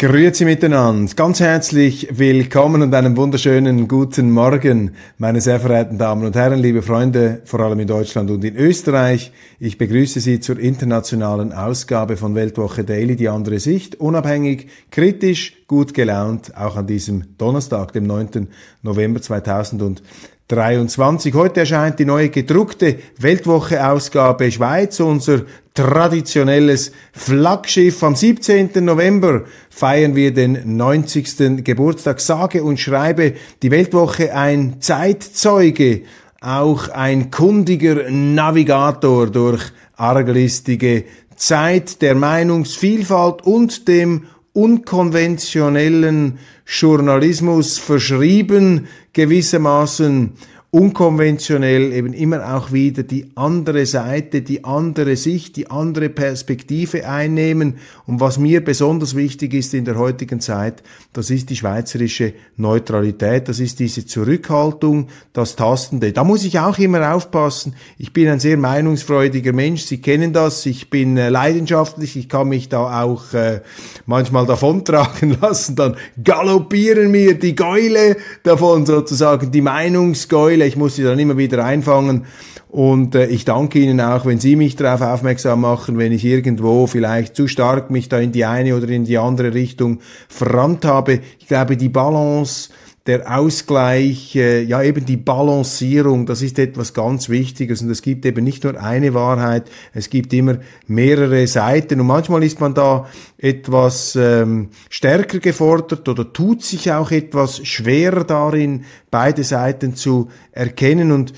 Grüezi miteinander. Ganz herzlich willkommen und einen wunderschönen guten Morgen, meine sehr verehrten Damen und Herren, liebe Freunde, vor allem in Deutschland und in Österreich. Ich begrüße Sie zur internationalen Ausgabe von Weltwoche Daily, die andere Sicht, unabhängig, kritisch, gut gelaunt, auch an diesem Donnerstag, dem 9. November 2000 23. Heute erscheint die neue gedruckte Weltwoche-Ausgabe Schweiz, unser traditionelles Flaggschiff. Am 17. November feiern wir den 90. Geburtstag. Sage und schreibe die Weltwoche ein Zeitzeuge, auch ein kundiger Navigator durch arglistige Zeit der Meinungsvielfalt und dem unkonventionellen Journalismus verschrieben, gewissermaßen unkonventionell eben immer auch wieder die andere Seite, die andere Sicht, die andere Perspektive einnehmen. Und was mir besonders wichtig ist in der heutigen Zeit, das ist die schweizerische Neutralität, das ist diese Zurückhaltung, das Tastende. Da muss ich auch immer aufpassen. Ich bin ein sehr meinungsfreudiger Mensch, Sie kennen das, ich bin äh, leidenschaftlich, ich kann mich da auch äh, manchmal davontragen lassen, dann galoppieren mir die Gäule davon sozusagen, die Meinungsgäule Fehler. Ich muss sie dann immer wieder einfangen. Und äh, ich danke Ihnen auch, wenn Sie mich darauf aufmerksam machen, wenn ich irgendwo vielleicht zu stark mich da in die eine oder in die andere Richtung verrannt habe. Ich glaube, die Balance der Ausgleich, äh, ja eben die Balancierung, das ist etwas ganz Wichtiges. Und es gibt eben nicht nur eine Wahrheit, es gibt immer mehrere Seiten. Und manchmal ist man da etwas ähm, stärker gefordert oder tut sich auch etwas schwerer darin, beide Seiten zu erkennen. Und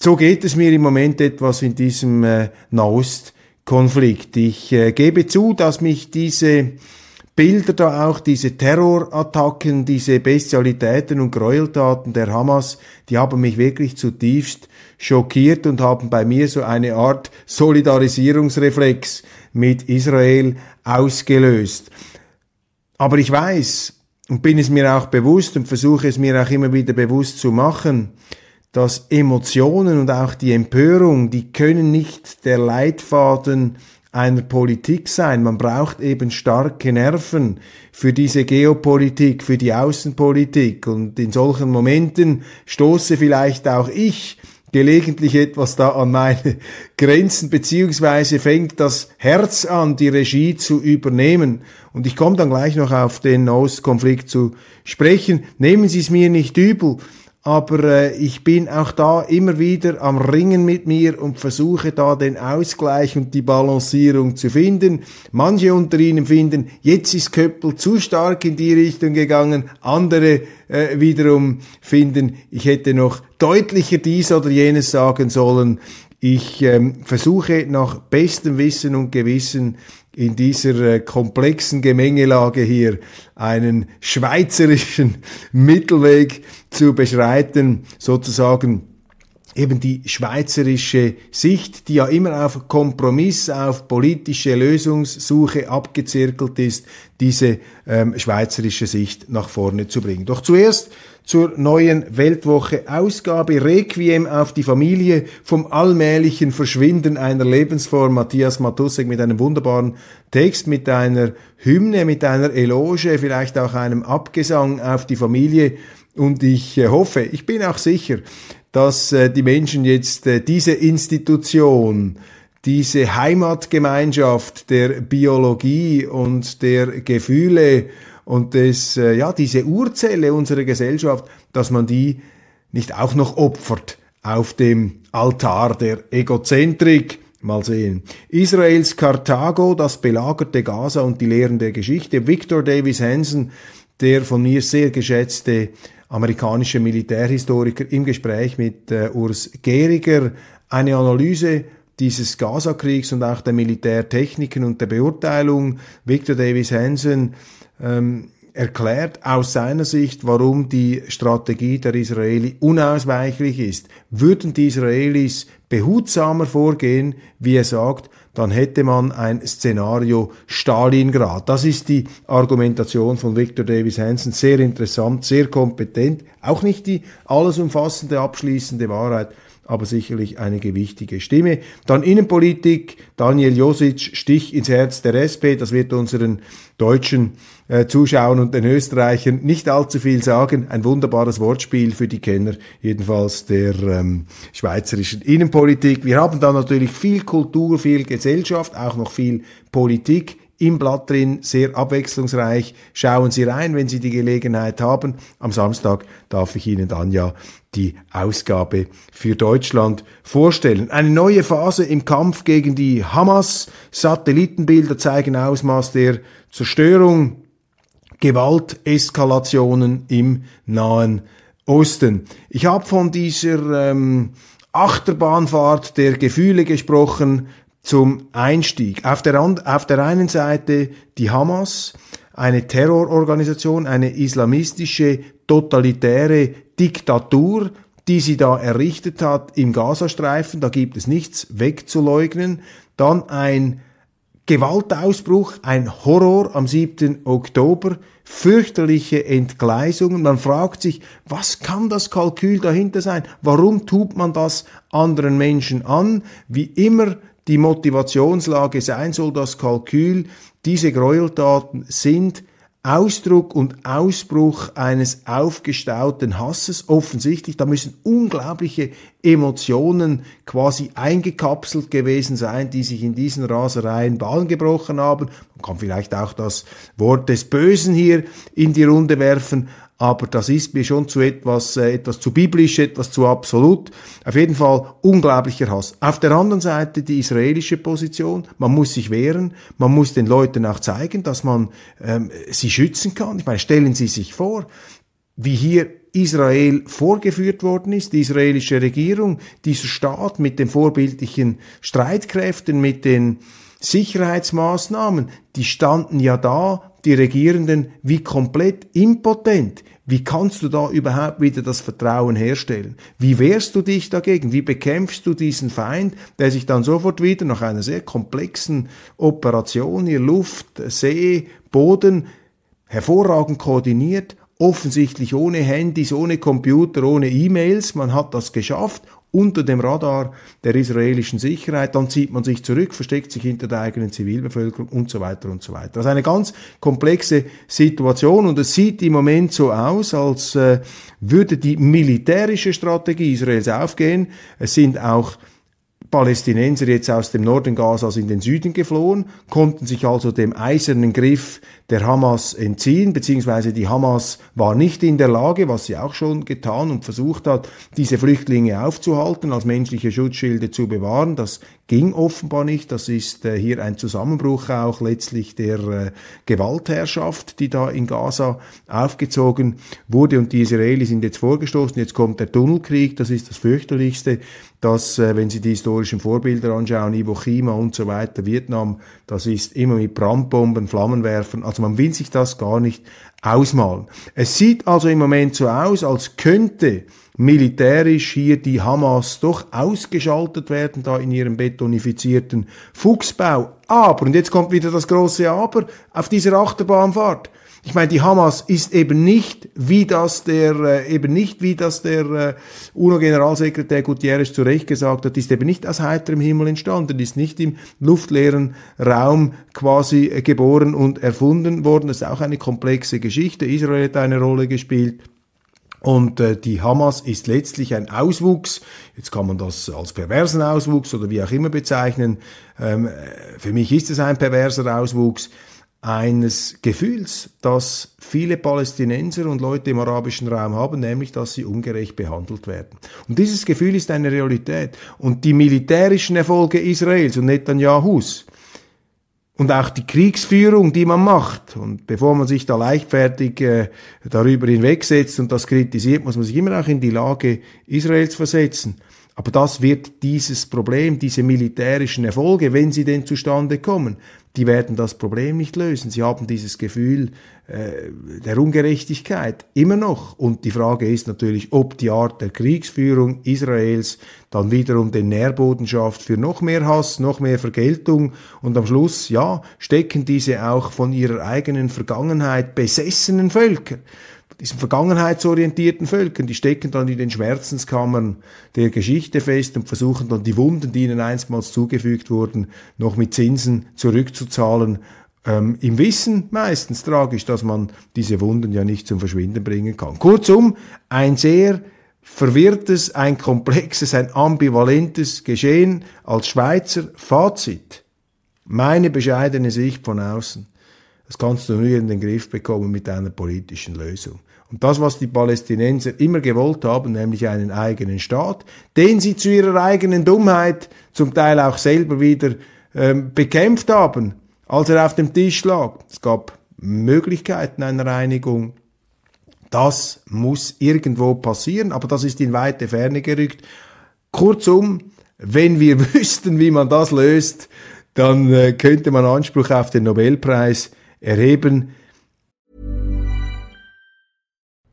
so geht es mir im Moment etwas in diesem äh, Nahost-Konflikt. Ich äh, gebe zu, dass mich diese Bilder da auch, diese Terrorattacken, diese Bestialitäten und Gräueltaten der Hamas, die haben mich wirklich zutiefst schockiert und haben bei mir so eine Art Solidarisierungsreflex mit Israel ausgelöst. Aber ich weiß und bin es mir auch bewusst und versuche es mir auch immer wieder bewusst zu machen, dass Emotionen und auch die Empörung, die können nicht der Leitfaden einer Politik sein. Man braucht eben starke Nerven für diese Geopolitik, für die Außenpolitik. Und in solchen Momenten stoße vielleicht auch ich gelegentlich etwas da an meine Grenzen, beziehungsweise fängt das Herz an, die Regie zu übernehmen. Und ich komme dann gleich noch auf den Nahostkonflikt zu sprechen. Nehmen Sie es mir nicht übel aber äh, ich bin auch da immer wieder am Ringen mit mir und versuche da den Ausgleich und die Balancierung zu finden. Manche unter ihnen finden, jetzt ist Köppel zu stark in die Richtung gegangen, andere äh, wiederum finden, ich hätte noch deutlicher dies oder jenes sagen sollen. Ich ähm, versuche nach bestem Wissen und Gewissen in dieser äh, komplexen Gemengelage hier einen schweizerischen Mittelweg zu beschreiten, sozusagen eben die schweizerische Sicht, die ja immer auf Kompromiss, auf politische Lösungssuche abgezirkelt ist, diese ähm, schweizerische Sicht nach vorne zu bringen. Doch zuerst zur neuen Weltwoche Ausgabe Requiem auf die Familie vom allmählichen Verschwinden einer Lebensform. Matthias Matussek mit einem wunderbaren Text, mit einer Hymne, mit einer Eloge, vielleicht auch einem Abgesang auf die Familie. Und ich äh, hoffe, ich bin auch sicher, dass äh, die Menschen jetzt äh, diese Institution, diese Heimatgemeinschaft der Biologie und der Gefühle und äh, ja, diese Urzelle unserer Gesellschaft, dass man die nicht auch noch opfert auf dem Altar der Egozentrik. Mal sehen. Israels Karthago, das belagerte Gaza und die Lehren der Geschichte. Victor Davis Hansen, der von mir sehr geschätzte amerikanischer Militärhistoriker, im Gespräch mit äh, Urs Gehriger eine Analyse dieses Gaza-Kriegs und auch der Militärtechniken und der Beurteilung. Victor Davis Hansen ähm, erklärt aus seiner Sicht, warum die Strategie der Israeli unausweichlich ist. Würden die Israelis behutsamer vorgehen, wie er sagt, dann hätte man ein Szenario Stalingrad. Das ist die Argumentation von Victor Davis Hansen. Sehr interessant, sehr kompetent. Auch nicht die alles umfassende, abschließende Wahrheit, aber sicherlich eine gewichtige Stimme. Dann Innenpolitik, Daniel Josic, Stich ins Herz der SP, das wird unseren deutschen äh, Zuschauern und den Österreichern nicht allzu viel sagen. Ein wunderbares Wortspiel für die Kenner, jedenfalls der ähm, schweizerischen Innenpolitik. Wir haben da natürlich viel Kultur, viel Gesellschaft, auch noch viel Politik im Blatt drin, sehr abwechslungsreich. Schauen Sie rein, wenn Sie die Gelegenheit haben. Am Samstag darf ich Ihnen dann ja die Ausgabe für Deutschland vorstellen. Eine neue Phase im Kampf gegen die Hamas. Satellitenbilder zeigen Ausmaß der Zerstörung, Gewalteskalationen im Nahen Osten. Ich habe von dieser ähm, Achterbahnfahrt der Gefühle gesprochen zum Einstieg. Auf der, auf der einen Seite die Hamas, eine Terrororganisation, eine islamistische, totalitäre Diktatur, die sie da errichtet hat im Gazastreifen. Da gibt es nichts wegzuleugnen. Dann ein Gewaltausbruch, ein Horror am 7. Oktober, fürchterliche Entgleisungen. Man fragt sich, was kann das Kalkül dahinter sein? Warum tut man das anderen Menschen an? Wie immer die Motivationslage sein soll, das Kalkül, diese Gräueltaten sind Ausdruck und Ausbruch eines aufgestauten Hasses. Offensichtlich, da müssen unglaubliche Emotionen quasi eingekapselt gewesen sein, die sich in diesen Rasereien Bahn gebrochen haben. Man kann vielleicht auch das Wort des Bösen hier in die Runde werfen, aber das ist mir schon zu etwas, äh, etwas zu biblisch, etwas zu absolut. Auf jeden Fall unglaublicher Hass. Auf der anderen Seite die israelische Position. Man muss sich wehren, man muss den Leuten auch zeigen, dass man ähm, sie schützen kann. Ich meine, stellen Sie sich vor, wie hier Israel vorgeführt worden ist, die israelische Regierung, dieser Staat mit den vorbildlichen Streitkräften, mit den Sicherheitsmaßnahmen, die standen ja da, die Regierenden, wie komplett impotent. Wie kannst du da überhaupt wieder das Vertrauen herstellen? Wie wehrst du dich dagegen? Wie bekämpfst du diesen Feind, der sich dann sofort wieder nach einer sehr komplexen Operation, hier Luft, See, Boden, hervorragend koordiniert, offensichtlich ohne Handys, ohne Computer, ohne E-Mails, man hat das geschafft unter dem Radar der israelischen Sicherheit, dann zieht man sich zurück, versteckt sich hinter der eigenen Zivilbevölkerung und so weiter und so weiter. Also eine ganz komplexe Situation und es sieht im Moment so aus, als äh, würde die militärische Strategie Israels aufgehen. Es sind auch Palästinenser jetzt aus dem Norden Gazas in den Süden geflohen, konnten sich also dem eisernen Griff der Hamas entziehen, beziehungsweise die Hamas war nicht in der Lage, was sie auch schon getan und versucht hat, diese Flüchtlinge aufzuhalten, als menschliche Schutzschilde zu bewahren. Das ging offenbar nicht. Das ist äh, hier ein Zusammenbruch auch letztlich der äh, Gewaltherrschaft, die da in Gaza aufgezogen wurde. Und die Israelis sind jetzt vorgestoßen. Jetzt kommt der Tunnelkrieg. Das ist das fürchterlichste, dass, äh, wenn Sie die historischen Vorbilder anschauen, Iwo Jima und so weiter, Vietnam, das ist immer mit Brandbomben, Flammenwerfern. Also man will sich das gar nicht ausmalen. Es sieht also im Moment so aus, als könnte militärisch hier die Hamas doch ausgeschaltet werden, da in ihrem betonifizierten Fuchsbau. Aber, und jetzt kommt wieder das große Aber, auf dieser Achterbahnfahrt. Ich meine, die Hamas ist eben nicht, wie das der, äh, eben nicht, wie das der äh, UNO-Generalsekretär Gutierrez zu Recht gesagt hat, ist eben nicht aus heiterem Himmel entstanden, ist nicht im luftleeren Raum quasi äh, geboren und erfunden worden. Das ist auch eine komplexe Geschichte. Israel hat eine Rolle gespielt. Und äh, die Hamas ist letztlich ein Auswuchs, jetzt kann man das als perversen Auswuchs oder wie auch immer bezeichnen, ähm, für mich ist es ein perverser Auswuchs eines Gefühls, das viele Palästinenser und Leute im arabischen Raum haben, nämlich dass sie ungerecht behandelt werden. Und dieses Gefühl ist eine Realität. Und die militärischen Erfolge Israels und Netanyahus, und auch die Kriegsführung, die man macht. Und bevor man sich da leichtfertig äh, darüber hinwegsetzt und das kritisiert, muss man sich immer auch in die Lage Israels versetzen. Aber das wird dieses Problem, diese militärischen Erfolge, wenn sie denn zustande kommen, die werden das Problem nicht lösen. Sie haben dieses Gefühl äh, der Ungerechtigkeit immer noch. Und die Frage ist natürlich, ob die Art der Kriegsführung Israels dann wiederum den Nährboden schafft für noch mehr Hass, noch mehr Vergeltung. Und am Schluss, ja, stecken diese auch von ihrer eigenen Vergangenheit besessenen Völker diesen vergangenheitsorientierten Völkern, die stecken dann in den Schmerzenskammern der Geschichte fest und versuchen dann die Wunden, die ihnen einstmals zugefügt wurden, noch mit Zinsen zurückzuzahlen. Ähm, Im Wissen meistens tragisch, dass man diese Wunden ja nicht zum Verschwinden bringen kann. Kurzum, ein sehr verwirrtes, ein komplexes, ein ambivalentes Geschehen als Schweizer Fazit. Meine bescheidene Sicht von außen. Das kannst du nur in den Griff bekommen mit einer politischen Lösung. Und das, was die Palästinenser immer gewollt haben, nämlich einen eigenen Staat, den sie zu ihrer eigenen Dummheit zum Teil auch selber wieder ähm, bekämpft haben, als er auf dem Tisch lag. Es gab Möglichkeiten einer Einigung. Das muss irgendwo passieren, aber das ist in weite Ferne gerückt. Kurzum, wenn wir wüssten, wie man das löst, dann äh, könnte man Anspruch auf den Nobelpreis erheben.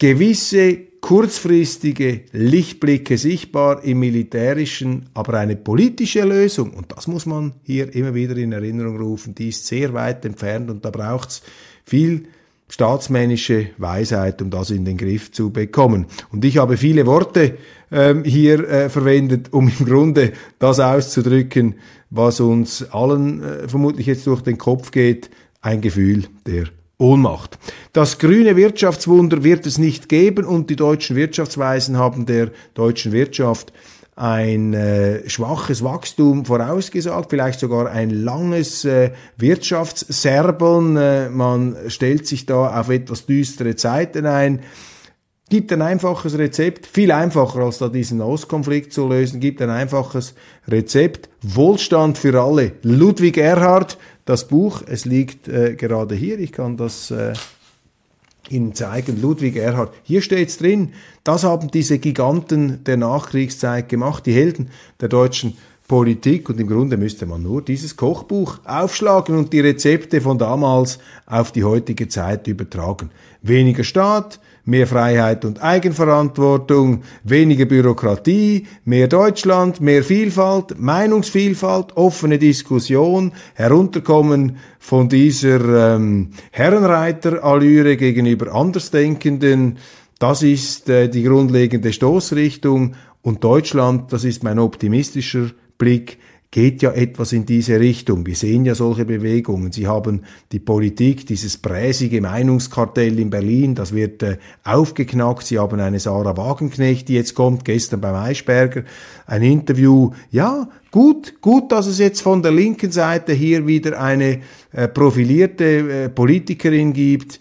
Gewisse kurzfristige Lichtblicke sichtbar im militärischen, aber eine politische Lösung, und das muss man hier immer wieder in Erinnerung rufen, die ist sehr weit entfernt und da braucht es viel staatsmännische Weisheit, um das in den Griff zu bekommen. Und ich habe viele Worte ähm, hier äh, verwendet, um im Grunde das auszudrücken, was uns allen äh, vermutlich jetzt durch den Kopf geht, ein Gefühl der Ohnmacht. Das grüne Wirtschaftswunder wird es nicht geben und die deutschen Wirtschaftsweisen haben der deutschen Wirtschaft ein äh, schwaches Wachstum vorausgesagt, vielleicht sogar ein langes äh, Wirtschaftsserbeln. Äh, man stellt sich da auf etwas düstere Zeiten ein. Gibt ein einfaches Rezept, viel einfacher als da diesen Ostkonflikt zu lösen, gibt ein einfaches Rezept. Wohlstand für alle. Ludwig Erhard, das Buch, es liegt äh, gerade hier, ich kann das äh, Ihnen zeigen, Ludwig Erhard. Hier steht's drin, das haben diese Giganten der Nachkriegszeit gemacht, die Helden der deutschen Politik und im Grunde müsste man nur dieses Kochbuch aufschlagen und die Rezepte von damals auf die heutige Zeit übertragen. Weniger Staat, mehr Freiheit und Eigenverantwortung, weniger Bürokratie, mehr Deutschland, mehr Vielfalt, Meinungsvielfalt, offene Diskussion, herunterkommen von dieser ähm, Herrenreiterallüre gegenüber Andersdenkenden. Das ist äh, die grundlegende Stoßrichtung und Deutschland, das ist mein optimistischer Blick, geht ja etwas in diese Richtung. Wir sehen ja solche Bewegungen. Sie haben die Politik, dieses bräsige Meinungskartell in Berlin, das wird äh, aufgeknackt. Sie haben eine Sarah Wagenknecht, die jetzt kommt, gestern beim Eichberger, ein Interview. Ja, gut, gut, dass es jetzt von der linken Seite hier wieder eine äh, profilierte äh, Politikerin gibt,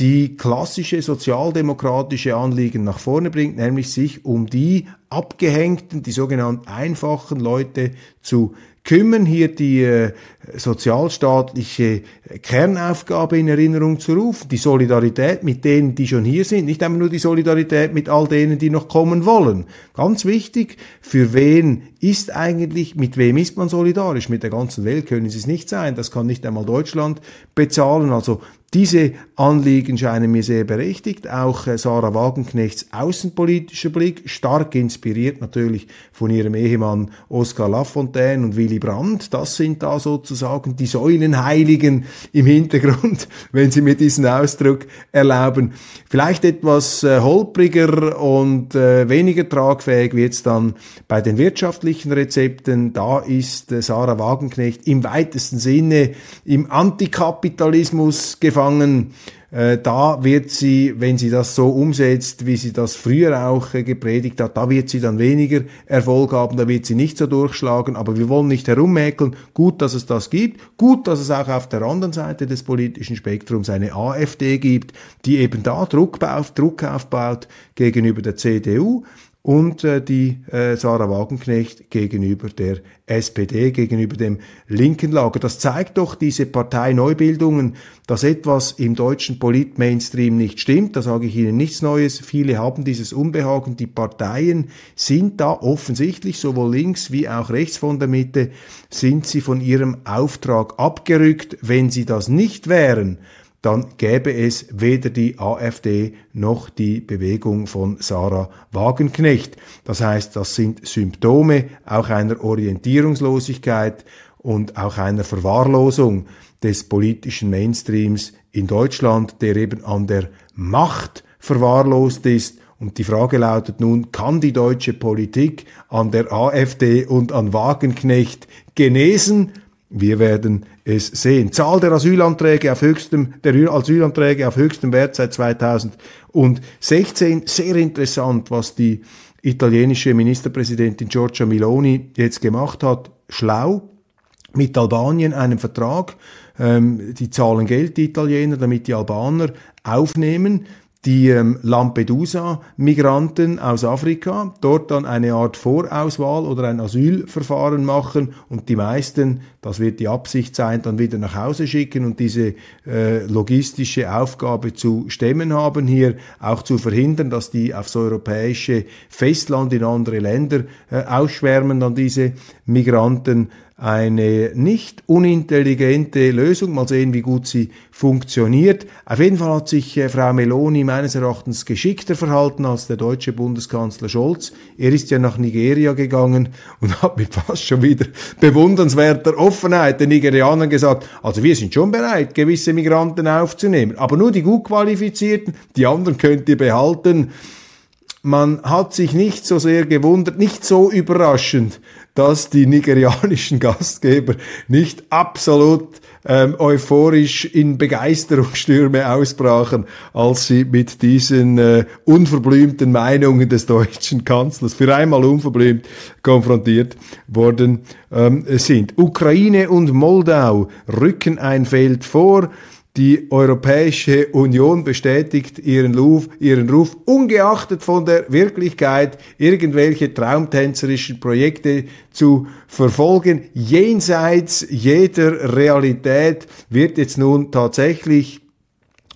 die klassische sozialdemokratische Anliegen nach vorne bringt, nämlich sich um die abgehängten, die sogenannten einfachen Leute zu kümmern, hier die äh, sozialstaatliche Kernaufgabe in Erinnerung zu rufen, die Solidarität mit denen, die schon hier sind, nicht einmal nur die Solidarität mit all denen, die noch kommen wollen. Ganz wichtig, für wen ist eigentlich, mit wem ist man solidarisch? Mit der ganzen Welt können sie es nicht sein, das kann nicht einmal Deutschland bezahlen. Also diese Anliegen scheinen mir sehr berechtigt. Auch äh, Sarah Wagenknechts außenpolitischer Blick, stark inspiriert natürlich von ihrem Ehemann Oskar Lafontaine und Willy Brandt. Das sind da sozusagen die Säulenheiligen im Hintergrund, wenn Sie mir diesen Ausdruck erlauben. Vielleicht etwas äh, holpriger und äh, weniger tragfähig wird es dann bei den wirtschaftlichen Rezepten. Da ist äh, Sarah Wagenknecht im weitesten Sinne im Antikapitalismus gefangen. Äh, da wird sie, wenn sie das so umsetzt, wie sie das früher auch äh, gepredigt hat, da wird sie dann weniger Erfolg haben, da wird sie nicht so durchschlagen. Aber wir wollen nicht herummäkeln. Gut, dass es das gibt. Gut, dass es auch auf der anderen Seite des politischen Spektrums eine AfD gibt, die eben da Druck, baut, Druck aufbaut gegenüber der CDU und äh, die äh, Sarah Wagenknecht gegenüber der SPD, gegenüber dem linken Lager. Das zeigt doch diese Parteineubildungen, dass etwas im deutschen Polit-Mainstream nicht stimmt. Da sage ich Ihnen nichts Neues. Viele haben dieses Unbehagen. Die Parteien sind da offensichtlich, sowohl links wie auch rechts von der Mitte, sind sie von ihrem Auftrag abgerückt. Wenn sie das nicht wären, dann gäbe es weder die AfD noch die Bewegung von Sarah Wagenknecht. Das heißt, das sind Symptome auch einer Orientierungslosigkeit und auch einer Verwahrlosung des politischen Mainstreams in Deutschland, der eben an der Macht verwahrlost ist. Und die Frage lautet nun, kann die deutsche Politik an der AfD und an Wagenknecht genesen? Wir werden es sehen. Zahl der Asylanträge auf höchstem, der Asylanträge auf höchstem Wert seit 2016. Sehr interessant, was die italienische Ministerpräsidentin Giorgia Miloni jetzt gemacht hat. Schlau. Mit Albanien einen Vertrag. Ähm, die zahlen Geld, die Italiener, damit die Albaner aufnehmen die ähm, Lampedusa-Migranten aus Afrika, dort dann eine Art Vorauswahl oder ein Asylverfahren machen und die meisten, das wird die Absicht sein, dann wieder nach Hause schicken und diese äh, logistische Aufgabe zu stemmen haben, hier auch zu verhindern, dass die aufs europäische Festland in andere Länder äh, ausschwärmen, dann diese Migranten eine nicht unintelligente Lösung. Mal sehen, wie gut sie funktioniert. Auf jeden Fall hat sich äh, Frau Meloni meines Erachtens geschickter verhalten als der deutsche Bundeskanzler Scholz. Er ist ja nach Nigeria gegangen und hat mit fast schon wieder bewundernswerter Offenheit den Nigerianern gesagt, also wir sind schon bereit, gewisse Migranten aufzunehmen, aber nur die gut qualifizierten, die anderen könnt ihr behalten. Man hat sich nicht so sehr gewundert, nicht so überraschend, dass die nigerianischen Gastgeber nicht absolut ähm, euphorisch in Begeisterungsstürme ausbrachen, als sie mit diesen äh, unverblümten Meinungen des deutschen Kanzlers für einmal unverblümt konfrontiert worden ähm, sind. Ukraine und Moldau rücken ein Feld vor. Die Europäische Union bestätigt ihren Ruf, ihren Ruf, ungeachtet von der Wirklichkeit, irgendwelche traumtänzerischen Projekte zu verfolgen. Jenseits jeder Realität wird jetzt nun tatsächlich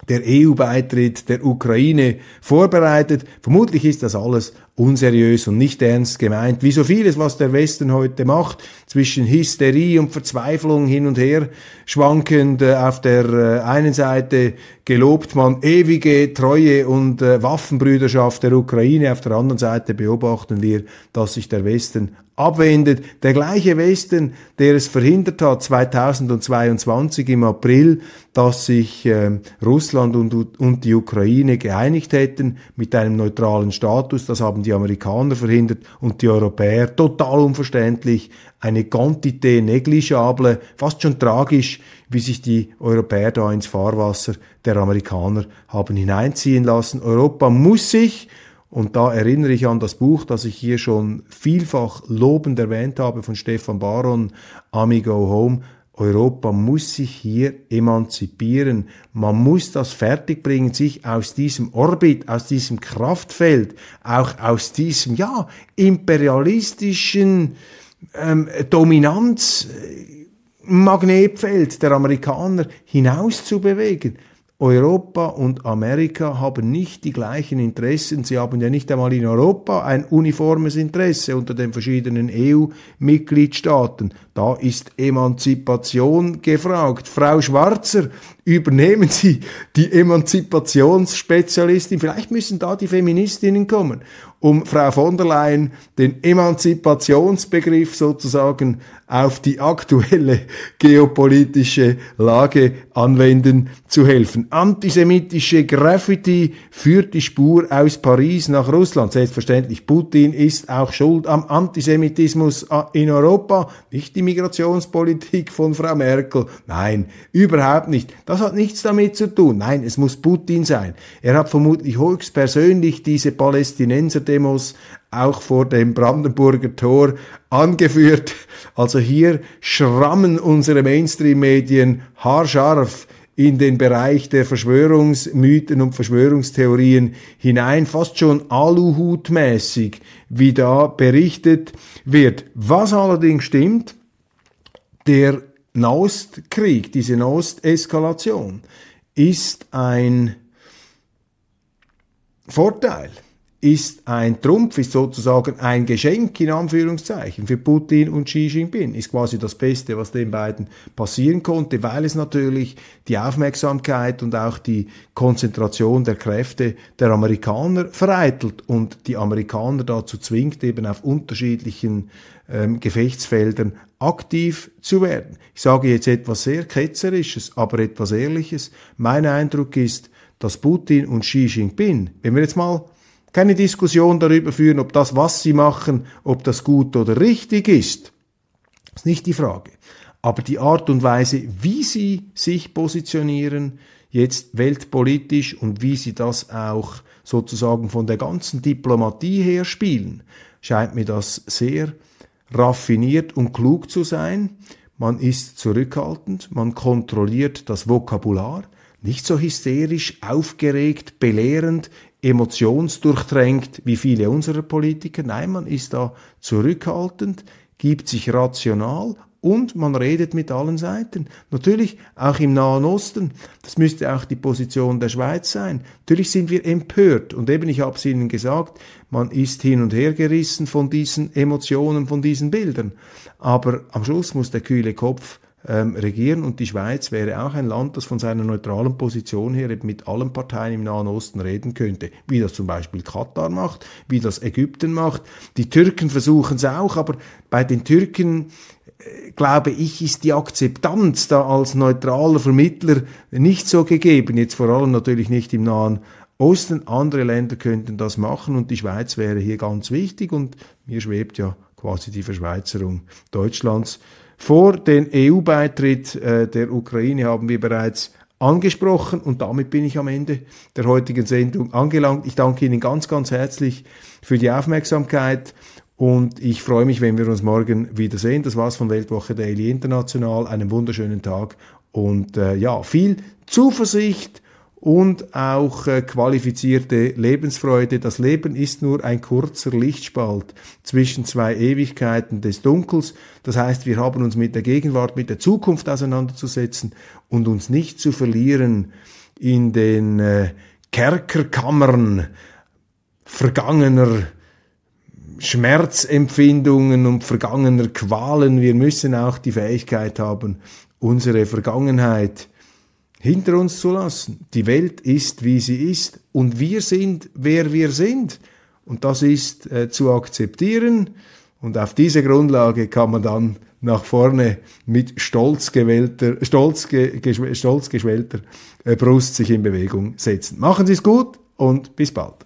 der EU-Beitritt der Ukraine vorbereitet. Vermutlich ist das alles unseriös und nicht ernst gemeint, wie so vieles, was der Westen heute macht, zwischen Hysterie und Verzweiflung hin und her schwankend. Äh, auf der äh, einen Seite gelobt man ewige Treue und äh, Waffenbrüderschaft der Ukraine, auf der anderen Seite beobachten wir, dass sich der Westen abwendet. Der gleiche Westen, der es verhindert hat, 2022 im April, dass sich äh, Russland und, und die Ukraine geeinigt hätten mit einem neutralen Status. Das haben die Amerikaner verhindert und die Europäer total unverständlich. Eine Quantité negligible, fast schon tragisch, wie sich die Europäer da ins Fahrwasser der Amerikaner haben hineinziehen lassen. Europa muss sich und da erinnere ich an das Buch, das ich hier schon vielfach lobend erwähnt habe von Stefan Baron, Amigo Home. Europa muss sich hier emanzipieren. Man muss das fertigbringen, sich aus diesem Orbit, aus diesem Kraftfeld, auch aus diesem, ja, imperialistischen, ähm, Dominanz, äh, Magnetfeld der Amerikaner hinauszubewegen. Europa und Amerika haben nicht die gleichen Interessen. Sie haben ja nicht einmal in Europa ein uniformes Interesse unter den verschiedenen EU-Mitgliedstaaten. Da ist Emanzipation gefragt. Frau Schwarzer, übernehmen Sie die Emanzipationsspezialistin. Vielleicht müssen da die Feministinnen kommen, um Frau von der Leyen den Emanzipationsbegriff sozusagen auf die aktuelle geopolitische Lage anwenden zu helfen. Antisemitische Graffiti führt die Spur aus Paris nach Russland. Selbstverständlich, Putin ist auch schuld am Antisemitismus in Europa, nicht die Migrationspolitik von Frau Merkel. Nein, überhaupt nicht. Das hat nichts damit zu tun. Nein, es muss Putin sein. Er hat vermutlich höchstpersönlich diese Palästinenser-Demos auch vor dem Brandenburger Tor angeführt. Also hier schrammen unsere Mainstream-Medien haarscharf in den Bereich der Verschwörungsmythen und Verschwörungstheorien hinein, fast schon Aluhutmäßig, wie da berichtet wird. Was allerdings stimmt, der Nahostkrieg, diese Nahosteskalation, ist ein Vorteil ist ein Trumpf, ist sozusagen ein Geschenk in Anführungszeichen für Putin und Xi Jinping, ist quasi das Beste, was den beiden passieren konnte, weil es natürlich die Aufmerksamkeit und auch die Konzentration der Kräfte der Amerikaner vereitelt und die Amerikaner dazu zwingt, eben auf unterschiedlichen ähm, Gefechtsfeldern aktiv zu werden. Ich sage jetzt etwas sehr Ketzerisches, aber etwas Ehrliches. Mein Eindruck ist, dass Putin und Xi Jinping, wenn wir jetzt mal keine Diskussion darüber führen, ob das, was sie machen, ob das gut oder richtig ist. Das ist nicht die Frage. Aber die Art und Weise, wie sie sich positionieren, jetzt weltpolitisch und wie sie das auch sozusagen von der ganzen Diplomatie her spielen, scheint mir das sehr raffiniert und klug zu sein. Man ist zurückhaltend, man kontrolliert das Vokabular, nicht so hysterisch, aufgeregt, belehrend, emotionsdurchtränkt wie viele unserer Politiker. Nein, man ist da zurückhaltend, gibt sich rational und man redet mit allen Seiten. Natürlich auch im Nahen Osten. Das müsste auch die Position der Schweiz sein. Natürlich sind wir empört und eben, ich habe es Ihnen gesagt, man ist hin und her gerissen von diesen Emotionen, von diesen Bildern. Aber am Schluss muss der kühle Kopf ähm, regieren. Und die Schweiz wäre auch ein Land, das von seiner neutralen Position her eben mit allen Parteien im Nahen Osten reden könnte, wie das zum Beispiel Katar macht, wie das Ägypten macht. Die Türken versuchen es auch, aber bei den Türken äh, glaube ich, ist die Akzeptanz da als neutraler Vermittler nicht so gegeben, jetzt vor allem natürlich nicht im Nahen Osten. Andere Länder könnten das machen und die Schweiz wäre hier ganz wichtig. Und mir schwebt ja quasi die Verschweizerung Deutschlands vor den EU-Beitritt äh, der Ukraine haben wir bereits angesprochen und damit bin ich am Ende der heutigen Sendung angelangt. Ich danke Ihnen ganz, ganz herzlich für die Aufmerksamkeit und ich freue mich, wenn wir uns morgen wiedersehen. Das war's von Weltwoche Daily International. Einen wunderschönen Tag und äh, ja, viel Zuversicht und auch äh, qualifizierte Lebensfreude. Das Leben ist nur ein kurzer Lichtspalt zwischen zwei Ewigkeiten des Dunkels. Das heißt, wir haben uns mit der Gegenwart, mit der Zukunft auseinanderzusetzen und uns nicht zu verlieren in den äh, Kerkerkammern vergangener Schmerzempfindungen und vergangener Qualen. Wir müssen auch die Fähigkeit haben, unsere Vergangenheit hinter uns zu lassen. Die Welt ist, wie sie ist und wir sind, wer wir sind. Und das ist äh, zu akzeptieren und auf diese Grundlage kann man dann nach vorne mit stolz, gewählter, stolz, ge, stolz geschwellter äh, Brust sich in Bewegung setzen. Machen Sie es gut und bis bald.